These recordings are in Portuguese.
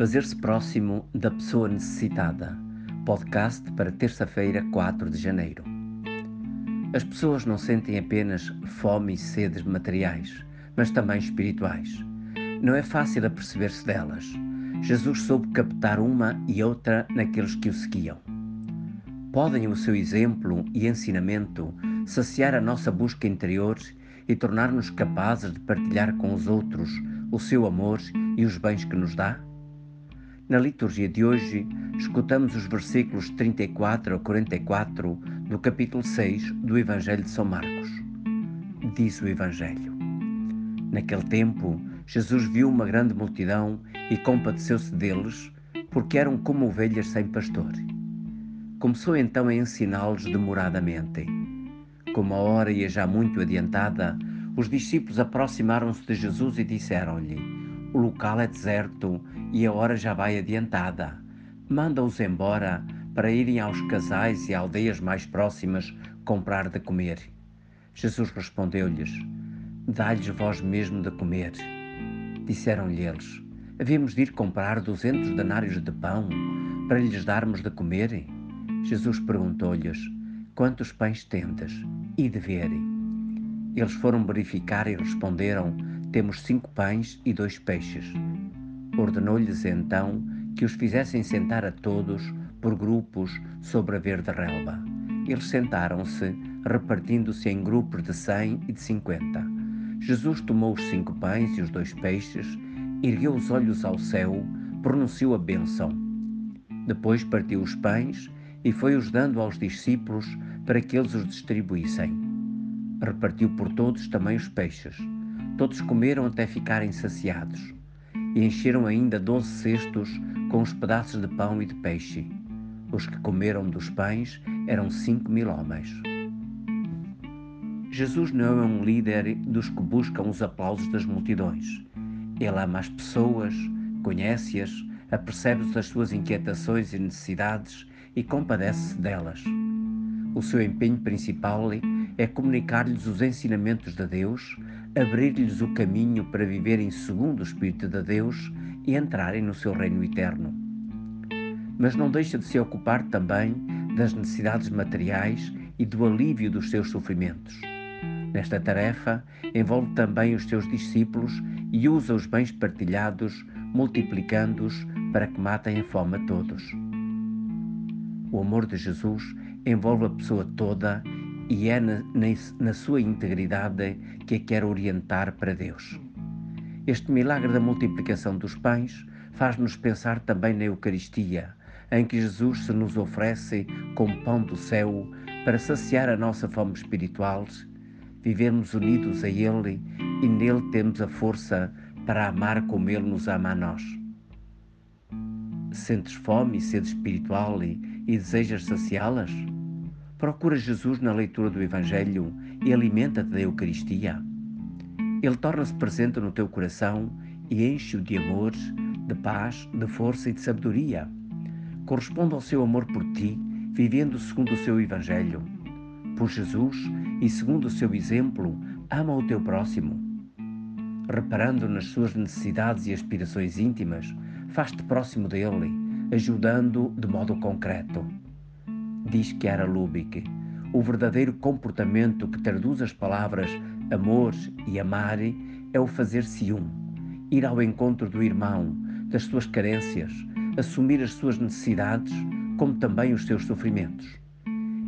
Fazer-se próximo da pessoa necessitada. Podcast para terça-feira, 4 de janeiro. As pessoas não sentem apenas fome e sedes materiais, mas também espirituais. Não é fácil aperceber-se delas. Jesus soube captar uma e outra naqueles que o seguiam. Podem o seu exemplo e ensinamento saciar a nossa busca interior e tornar-nos capazes de partilhar com os outros o seu amor e os bens que nos dá? Na liturgia de hoje, escutamos os versículos 34 a 44 do capítulo 6 do Evangelho de São Marcos. Diz o Evangelho: Naquele tempo, Jesus viu uma grande multidão e compadeceu-se deles, porque eram como ovelhas sem pastor. Começou então a ensiná-los demoradamente. Como a hora ia já muito adiantada, os discípulos aproximaram-se de Jesus e disseram-lhe: o local é deserto e a hora já vai adiantada. Manda-os embora para irem aos casais e aldeias mais próximas comprar de comer. Jesus respondeu-lhes: Dá-lhes vós mesmo de comer. Disseram-lhe eles: Havíamos de ir comprar duzentos denários de pão para lhes darmos de comer? Jesus perguntou-lhes: Quantos pães tendes? E de ver? Eles foram verificar e responderam: temos cinco pães e dois peixes. Ordenou-lhes então que os fizessem sentar a todos por grupos sobre a verde relva. Eles sentaram-se, repartindo-se em grupos de cem e de cinquenta. Jesus tomou os cinco pães e os dois peixes, ergueu os olhos ao céu, pronunciou a bênção. Depois partiu os pães e foi-os dando aos discípulos para que eles os distribuíssem. Repartiu por todos também os peixes. Todos comeram até ficarem saciados e encheram ainda doze cestos com os pedaços de pão e de peixe. Os que comeram dos pães eram cinco mil homens. Jesus não é um líder dos que buscam os aplausos das multidões. Ele ama as pessoas, conhece-as, apercebe-se das suas inquietações e necessidades e compadece-se delas. O seu empenho principal é comunicar-lhes os ensinamentos de Deus, abrir-lhes o caminho para viverem segundo o Espírito de Deus e entrarem no seu reino eterno. Mas não deixa de se ocupar também das necessidades materiais e do alívio dos seus sofrimentos. Nesta tarefa, envolve também os seus discípulos e usa os bens partilhados, multiplicando-os para que matem a fome a todos. O amor de Jesus envolve a pessoa toda e é na, na, na sua integridade que a quer orientar para Deus. Este milagre da multiplicação dos pães faz-nos pensar também na Eucaristia, em que Jesus se nos oferece como pão do céu para saciar a nossa fome espiritual, vivermos unidos a Ele e nele temos a força para amar como Ele nos ama a nós. Sentes fome e sede espiritual e, e desejas saciá-las? Procura Jesus na leitura do Evangelho e alimenta-te da Eucaristia. Ele torna-se presente no teu coração e enche-o de amor, de paz, de força e de sabedoria. Corresponde ao seu amor por ti, vivendo segundo o seu Evangelho. Por Jesus e segundo o seu exemplo, ama o teu próximo. Reparando nas suas necessidades e aspirações íntimas, faz-te próximo dele, ajudando de modo concreto diz Chiara Lubick, o verdadeiro comportamento que traduz as palavras amor e amar é o fazer-se um, ir ao encontro do irmão, das suas carências, assumir as suas necessidades, como também os seus sofrimentos.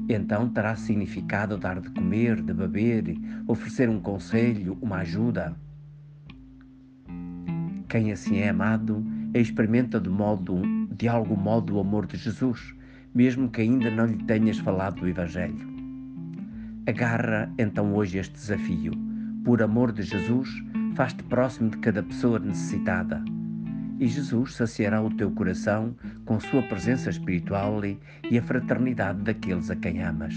Então terá significado dar de comer, de beber, oferecer um conselho, uma ajuda. Quem assim é amado experimenta de modo, de algum modo o amor de Jesus mesmo que ainda não lhe tenhas falado do Evangelho. Agarra então hoje este desafio. Por amor de Jesus, faz-te próximo de cada pessoa necessitada. E Jesus saciará o teu coração com sua presença espiritual e a fraternidade daqueles a quem amas.